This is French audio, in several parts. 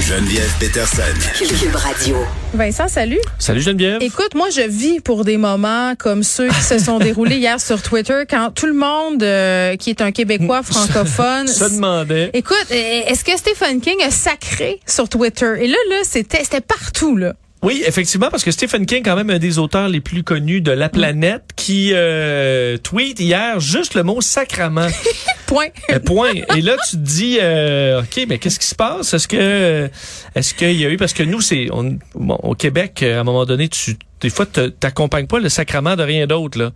Geneviève Peterson. Cube Radio. Vincent, salut. Salut Geneviève. Écoute, moi, je vis pour des moments comme ceux qui se sont déroulés hier sur Twitter, quand tout le monde euh, qui est un Québécois francophone se demandait. Écoute, est-ce que Stephen King a sacré sur Twitter? Et là, là, c'était, c'était partout, là. Oui, effectivement, parce que Stephen King, quand même un des auteurs les plus connus de la planète, qui euh, tweet hier juste le mot sacrament. Point. Euh, point. Et là, tu te dis, euh, ok, mais qu'est-ce qui se passe? Est-ce que, est-ce qu'il y a eu parce que nous, c'est, on, bon, au Québec, à un moment donné, tu, des fois, t'accompagnes pas le sacrement de rien d'autre là.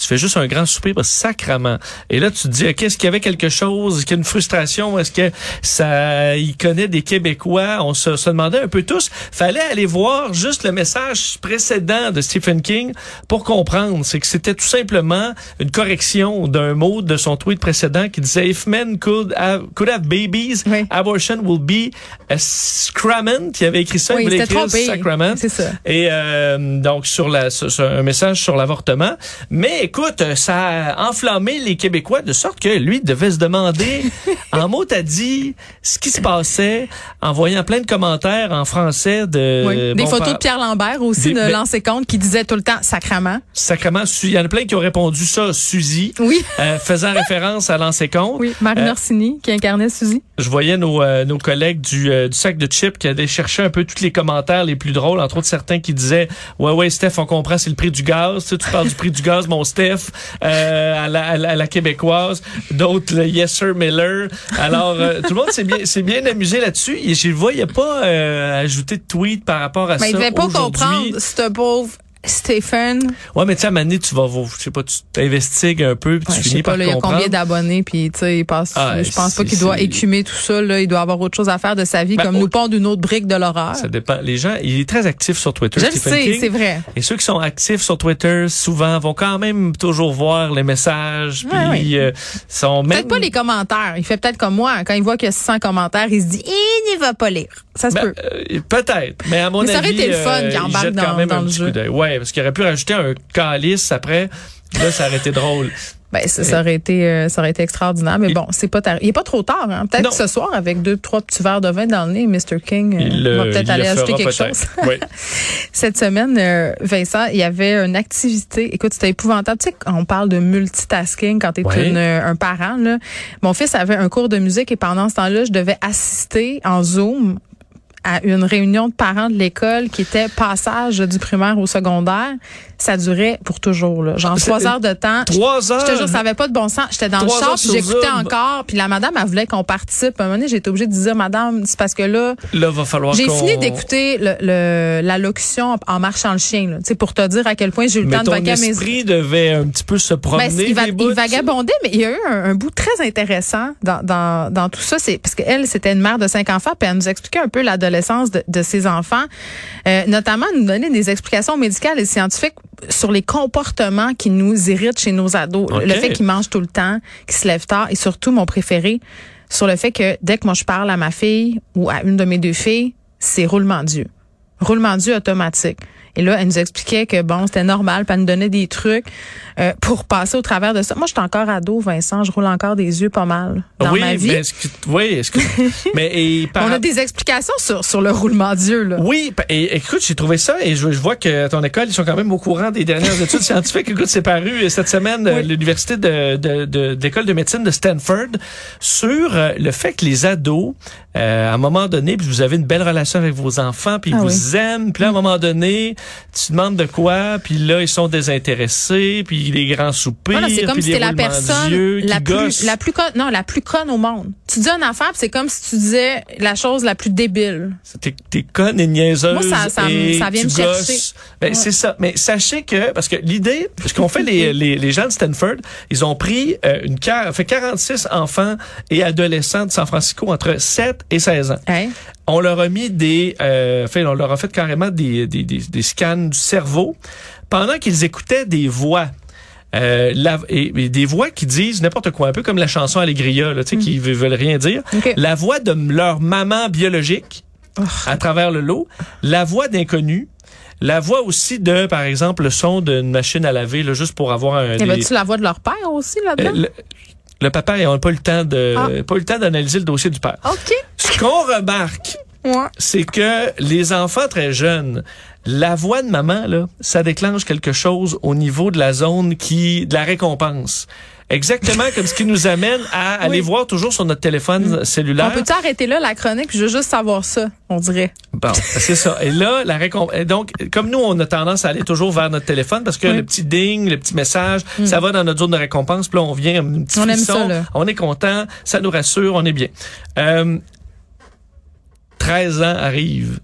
Tu fais juste un grand soupir sacrament. Et là, tu te dis, OK, est-ce qu'il y avait quelque chose? Est-ce qu'il y a une frustration? Est-ce que ça, il connaît des Québécois? On se, se demandait un peu tous. Fallait aller voir juste le message précédent de Stephen King pour comprendre. C'est que c'était tout simplement une correction d'un mot de son tweet précédent qui disait, if men could have, could have babies, Oui. abortion will be a sacrament. Il avait écrit ça. Oui, il voulait écrire sacrament. C'est ça. Et euh, donc sur la sur, sur un message sur l'avortement. Mais écoute, ça a enflammé les Québécois de sorte que lui devait se demander en mots t'as dit ce qui se passait en voyant plein de commentaires en français de Oui. Des bon, photos par- de Pierre Lambert aussi, Des- de mais- l'ancien compte, qui disait tout le temps sacrament. sacrément Su- il y en a plein qui ont répondu ça Suzy Oui. euh, faisant référence à l'ancien compte. Oui. Marie Euh, qui incarnait Suzy. Je voyais nos, euh, nos collègues du, euh, du sac de chips qui allaient chercher un peu tous les commentaires les plus drôles, entre autres certains qui disaient ouais ouais Steph on comprend c'est le prix du gaz, tu, sais, tu parles du prix du gaz mon Steph euh, à, la, à, la, à la québécoise, d'autres le Yes Sir Miller. Alors euh, tout le monde s'est bien s'est bien amusé là-dessus. Et je vois il y a pas euh, ajouté de tweet par rapport à Mais ça il devait pas comprendre, ce pauvre Stephen. Ouais mais tu sais à tu vas je sais pas tu t'investigues un peu puis Ouais, tu je finis pas, par là, il y a combien d'abonnés, puis tu sais, il passe. Ah, je pense pas qu'il doit écumer tout ça. Là, il doit avoir autre chose à faire de sa vie, Ben, comme nous pondre une autre brique de l'horreur. Ça dépend. Les gens, il est très actif sur Twitter. Je le sais, c'est vrai. Et ceux qui sont actifs sur Twitter, souvent, vont quand même toujours voir les messages. Ouais, puis euh, sont même... Peut-être pas les commentaires. Il fait peut-être comme moi. Quand il voit qu'il y a 600 commentaires, il se dit, il ne va pas lire. Ça se Ben, peut. euh, peut-être, mais à mon Mais ça aurait avis, été le fun euh, qu'il il embarque dans- quand même dans un le petit jeu. coup d'œil. Ouais, parce qu'il aurait pu rajouter un calice après. Là, ça aurait été drôle. Ben, ça, ça aurait été, euh, ça aurait été extraordinaire. Mais bon, c'est pas tard. Il est pas trop tard, hein. Peut-être ce soir, avec deux, trois petits verres de vin dans le nez, Mr. King euh, Il, va euh, peut-être aller le ajouter quelque chose. Oui. Cette semaine, euh, Vincent, il y avait une activité. Écoute, c'était épouvantable. Tu sais, on parle de multitasking quand tu es un parent. Là. Mon fils avait un cours de musique et pendant ce temps-là, je devais assister en Zoom à une réunion de parents de l'école qui était passage du primaire au secondaire. Ça durait pour toujours, là. genre trois heures de temps. Trois heures. Je te jure, ça avait pas de bon sens. J'étais dans le char, puis j'écoutais encore. Puis la madame, elle voulait qu'on participe. À un moment donné, été obligée de dire, madame, c'est parce que là, Là, va falloir j'ai fini d'écouter le, le- la locution en marchant le chien, là. Tu sais, pour te dire à quel point j'ai eu le Mais temps de ton mes esprit devait un petit peu se promener. ben, il, va- des bouts. il vagabondait, mais il y a eu un, un bout très intéressant dans, dans, dans tout ça. C'est parce qu'elle, c'était une mère de cinq enfants, puis elle nous expliquait un peu l'adolescence de, de ses enfants, euh, notamment nous donner des explications médicales et scientifiques sur les comportements qui nous irritent chez nos ados. Le fait qu'ils mangent tout le temps, qu'ils se lèvent tard, et surtout, mon préféré, sur le fait que dès que moi je parle à ma fille ou à une de mes deux filles, c'est roulement d'yeux. Roulement d'yeux automatique. Et là, elle nous expliquait que bon, c'était normal, puis elle nous donnait des trucs euh, pour passer au travers de ça. Moi, je suis encore ado, Vincent, je roule encore des yeux pas mal dans oui, ma vie. mais est-ce que- oui, est-ce que, mais et par On a des explications sur, sur le roulement d'yeux, là. Oui, et écoute, j'ai trouvé ça et je, je vois que à ton école, ils sont quand même au courant des dernières études scientifiques. Écoute, c'est paru euh, cette semaine euh, Oui. l'université de, de, de, de l'école de médecine de Stanford sur euh, le fait que les ados, euh, à un moment donné, puis vous avez une belle relation avec vos enfants, puis Ah vous oui. aiment. Puis là, à un moment donné, tu demandes de quoi, puis là, ils sont désintéressés, puis les grands soupirs, Voilà, c'est comme puis si les la personne la plus, la plus conne, non, la plus conne au monde. Tu dis une affaire, c'est comme si tu disais la chose la plus débile. T'es, t'es conne et niaiseuse. Moi, ça- ça et ça vient me chercher. Ben, C'est ça. Mais sachez que, parce que l'idée, ce qu'ont fait les, les, les gens de Stanford, ils ont pris euh, une fait 46 enfants et adolescents de San Francisco entre 7 et 16 ans. Hein? On leur a mis des, euh, fait, on leur a fait carrément des, des, des, des scans du cerveau pendant qu'ils écoutaient des voix. Euh, la- et, et des voix qui disent n'importe quoi, un peu comme la chanson Allegria, là, tu sais, qui ve- veulent rien dire. La voix de leur maman biologique à travers le lot, la voix d'inconnu, la voix aussi de, par exemple, le son d'une machine à laver, là, juste pour avoir un. Y des- avait-tu la voix de leur père aussi là-dedans? euh, le, le papa, ils n'ont pas eu le temps de, Ah. pas eu le temps d'analyser le dossier du père. OK. Ce qu'on remarque, Ouais. c'est que les enfants très jeunes, la voix de maman, là, ça déclenche quelque chose au niveau de la zone qui, de la récompense. Exactement comme ce qui nous amène à aller voir toujours sur notre téléphone cellulaire. On peut-tu arrêter là la chronique? Je veux juste savoir ça, on dirait. Bon, c'est ça. Et là, la récompense. Donc, comme nous, on a tendance à aller toujours vers notre téléphone parce que Oui. le petit ding, le petit message, ça va dans notre zone de récompense. Puis là, on vient, un petit On aime ça, là. on est content, ça nous rassure, on est bien. Euh, 13 ans arrive.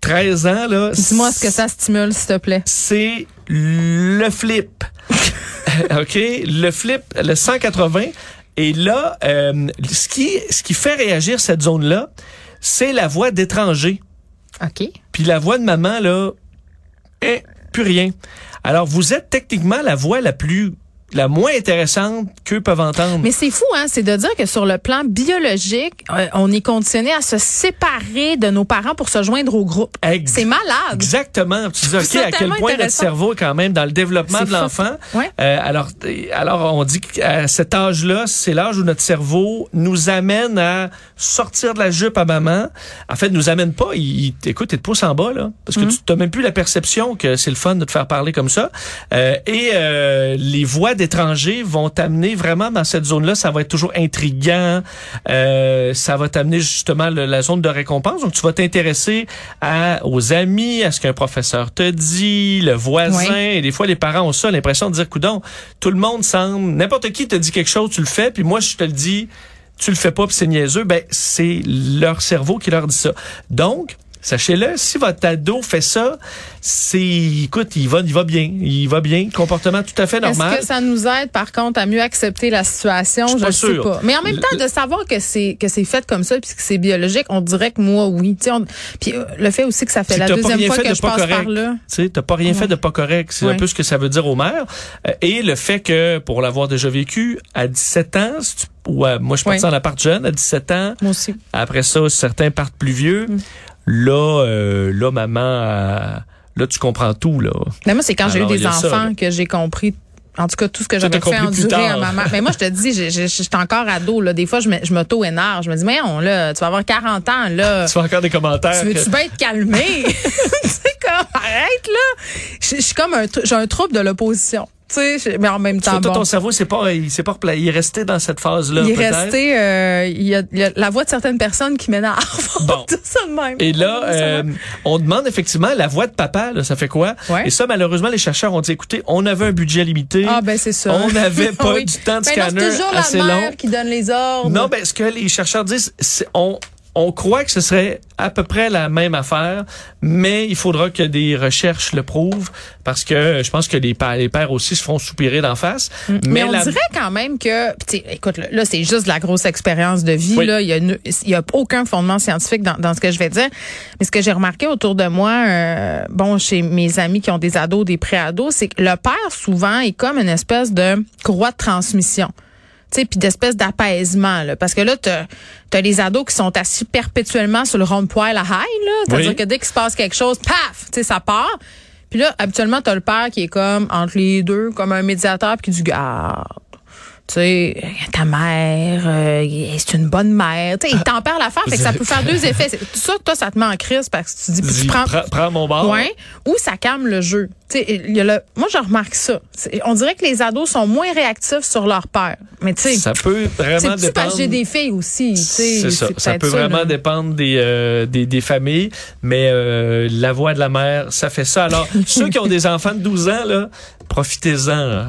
13 ans, là. Dis-moi ce que ça stimule, s'il te plaît. C'est le flip. OK? Le flip, le 180. Et là, euh, ce, qui, ce qui fait réagir cette zone-là, c'est la voix d'étranger. OK. Puis la voix de maman, là, eh, plus rien. Alors, vous êtes techniquement la voix la plus, la moins intéressante qu'eux peuvent entendre. Mais c'est fou, hein, c'est de dire que sur le plan biologique, euh, on est conditionné à se séparer de nos parents pour se joindre au groupe. Ex- C'est malade. Exactement. Tu dis, OK, à quel point notre cerveau est quand même dans le développement C'est de l'enfant. Ouais. Euh, alors, euh, alors, on dit qu'à cet âge-là, c'est l'âge où notre cerveau nous amène à sortir de la jupe à maman. En fait, nous amène pas. Il, il- écoute, il te pousse en bas, là. Parce Mm-hmm. que tu n'as même plus la perception que c'est le fun de te faire parler comme ça. Euh, et euh, les voix d'étrangers vont t'amener vraiment dans cette zone-là. Ça va être toujours intriguant. Euh, ça va t'amener justement le- la zone de récompense. Donc, tu vas t'intéresser à, aux amis, à ce qu'un professeur te dit, le voisin. Et des fois, les parents ont ça, l'impression de dire, coudon, tout le monde semble, n'importe qui te dit quelque chose, tu le fais, puis moi, je te le dis, tu le fais pas, puis c'est niaiseux. Ben, c'est leur cerveau qui leur dit ça. Donc, Sachez-le, si votre ado fait ça, c'est, écoute, il va, il va bien, il va bien, comportement tout à fait normal. Est-ce que ça nous aide, par contre, à mieux accepter la situation? Je suis Je pas ne sais pas. Mais en même temps, de savoir que c'est que c'est fait comme ça puis que c'est biologique, on dirait que moi, oui. On- Puis euh, le fait aussi que ça fait la deuxième fois que de je pas passe correct. par là. Tu sais, t'as pas rien fait de pas correct. C'est Ouais. un peu ce que ça veut dire au maire. Euh, Et le fait que, pour l'avoir déjà vécu, à 17 ans, si tu- ou à- moi je suis parti Ouais. en appart jeune, à 17 ans, Moi aussi. après ça, certains partent plus vieux. Mm. Là, euh, là, maman, euh, là, tu comprends tout, là. Mais moi, c'est quand j'ai eu des ça, enfants que j'ai compris. En tout cas, tout ce que j'avais fait endurer à tard. ma mère. Mais moi, je te dis, j'étais encore ado. Là. Des fois, je m'auto-énerve. Je me dis, mais on, là, tu vas avoir 40 ans. là. Tu fais encore des commentaires. Tu veux-tu bien être calmé? c'est comme, arrête, là. Je suis comme un, j'ai un trouble de l'opposition. Tu sais, mais en même temps, Toi, bon. ton cerveau, c'est pas, il s'est pas il est resté dans cette phase-là. Il est resté, euh, il, y a, il y a la voix de certaines personnes qui m'énervent. On Bon. dit ça de même. Et là, euh, on demande effectivement la voix de papa, là, ça fait quoi? Ouais. Et ça, malheureusement, les chercheurs ont dit, écoutez, on avait un budget limité. ah, ben, c'est ça. On n'avait pas Oui. du temps de Ben scanner c'est toujours assez la mère long. qui donne les ordres. Non, ben, ce que les chercheurs disent, c'est on, on croit que ce serait à peu près la même affaire, mais il faudra que des recherches le prouvent parce que je pense que les, pères aussi se feront soupirer d'en face. Mm. Mais, on la- dirait quand même que, écoute, là, là, c'est juste de la grosse expérience de vie. Oui. Là, il y a, une- il y a aucun fondement scientifique dans, dans ce que je vais dire. Mais ce que j'ai remarqué autour de moi, euh, bon, chez mes amis qui ont des ados, des pré-ados, c'est que le père souvent est comme une espèce de courroie de transmission. Tu sais, puis d'espèce d'apaisement, là. Parce que là, t'as as les ados qui sont assis perpétuellement sur le rond-poil à high, là. C'est-à-dire Oui. que dès qu'il se passe quelque chose, paf, tu sais, ça part. Puis là, habituellement, t'as le père qui est comme entre les deux, comme un médiateur, puis qui dit, garde. Tu sais, ta mère, euh, c'est une bonne mère. Tu sais, il tempère l'affaire, fait que ça peut faire deux effets. Ça, toi, ça te met en crise parce que tu dis, puis tu prends, prends, prends mon bar. Ouais, ou ça calme le jeu. Tu sais, il y a le, moi, je remarque ça. On dirait que les ados sont moins réactifs sur leur père. Mais tu sais, Ça peut vraiment plus parce dépendre. que j'ai des filles aussi. C'est ça. Ça peut vraiment là. dépendre des, euh, des, des familles, mais euh, la voix de la mère, ça fait ça. Alors, ceux qui ont des enfants de 12 ans, là, profitez-en.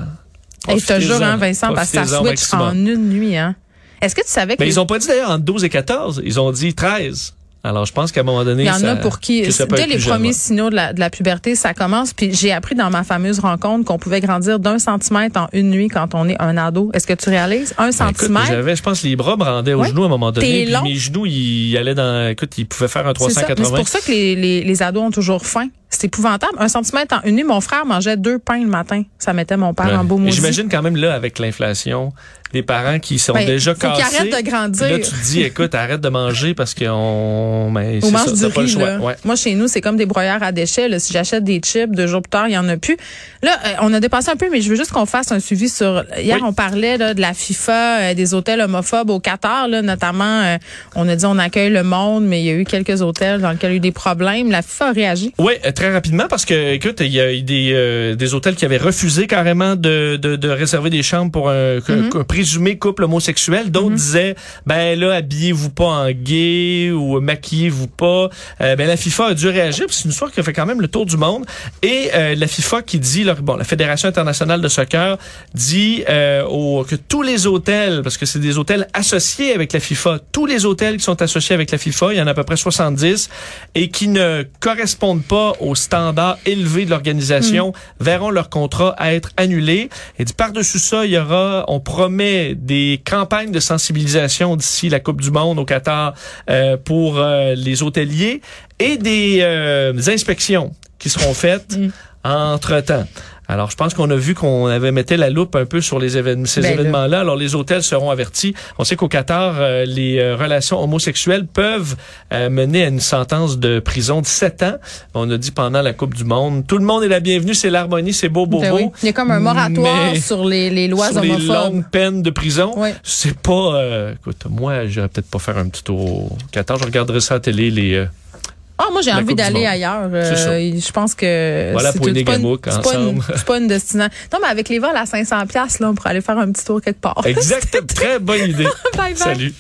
Hey, je te jure, hein, Vincent, parce que ça switch maximum. en une nuit. Hein. Est-ce que tu savais que Mais les- ils ont pas dit d'ailleurs entre 12 et 14, ils ont dit 13. Alors, je pense qu'à un moment donné, il y en ça- a pour qui, dès les premiers signaux de la, de la puberté, ça commence. Puis j'ai appris dans ma fameuse rencontre qu'on pouvait grandir d'un centimètre en une nuit quand on est un ado. Est-ce que tu réalises? Un Ben, centimètre? j'avais, je pense, les bras me rendaient aux genoux à un moment donné. Puis mes genoux, ils allaient dans, écoute, ils pouvaient faire un C'est ça. Mais 380. C'est pour ça que les, les, les ados ont toujours faim. C'est épouvantable. Un centimètre en une nuit, mon frère mangeait deux pains le matin. Ça mettait mon père Ouais. en beau maudit. J'imagine quand même là, avec l'inflation, des parents qui sont Ben, déjà cassés. arrêtent de grandir. Là, tu te dis, écoute, arrête de manger parce qu'on, ben, On mange ça, du riz, là. Ouais. Moi, chez nous, c'est comme des broyeurs à déchets. là. Si j'achète des chips, deux jours plus tard, il y en a plus. Là, euh, on a dépassé un peu, mais je veux juste qu'on fasse un suivi sur... Hier, Oui. on parlait là, de la FIFA, euh, des hôtels homophobes au Qatar, là, notamment. euh, on a dit on accueille le monde, mais il y a eu quelques hôtels dans lesquels il y a eu des problèmes. La FIFA a réagi. Oui, très rapidement parce que, écoute, il y a eu des, euh, des hôtels qui avaient refusé carrément de, de, de réserver des chambres pour un, Mm-hmm. un présumé couple homosexuel. D'autres disaient, ben là, habillez-vous pas en gay ou maquillez-vous pas. Euh, ben la FIFA a dû réagir. puis C'est une histoire qui a fait quand même le tour du monde. Et euh, la FIFA qui dit, là, bon, la Fédération internationale de soccer dit euh, au, que tous les hôtels, parce que c'est des hôtels associés avec la FIFA, tous les hôtels qui sont associés avec la FIFA, il y en a à peu près 70, et qui ne correspondent pas aux standards élevés de l'organisation, verront leur contrat être annulé. Et dit par-dessus ça, il y aura, on promet des campagnes de sensibilisation d'ici la Coupe du Monde au Qatar euh, pour euh, les hôteliers et des, euh, des inspections qui seront faites entre-temps. Alors, je pense qu'on a vu qu'on avait metté la loupe un peu sur les événements, ces Ben là. événements-là. Alors, les hôtels seront avertis. On sait qu'au Qatar, euh, les euh, relations homosexuelles peuvent euh, mener à une sentence de prison de 7 ans. On a dit pendant la Coupe du Monde, tout le monde est la bienvenue, c'est l'harmonie, c'est beau, beau, Ben beau. oui. Il y a comme un moratoire sur les, les lois sur les longues peines de prison, Ouais. c'est pas... euh, écoute, moi, j'irais peut-être pas faire un petit tour au Qatar. Je regarderai ça à la télé, les... Ah, moi, j'ai envie d'aller ailleurs. Euh, je pense que Voilà c'est pour une- c'est pas une- pas une destination. Non, mais avec les vols à 500 pièces là, on pourrait aller faire un petit tour quelque part. Exact. Très bonne idée. bye bye. Salut.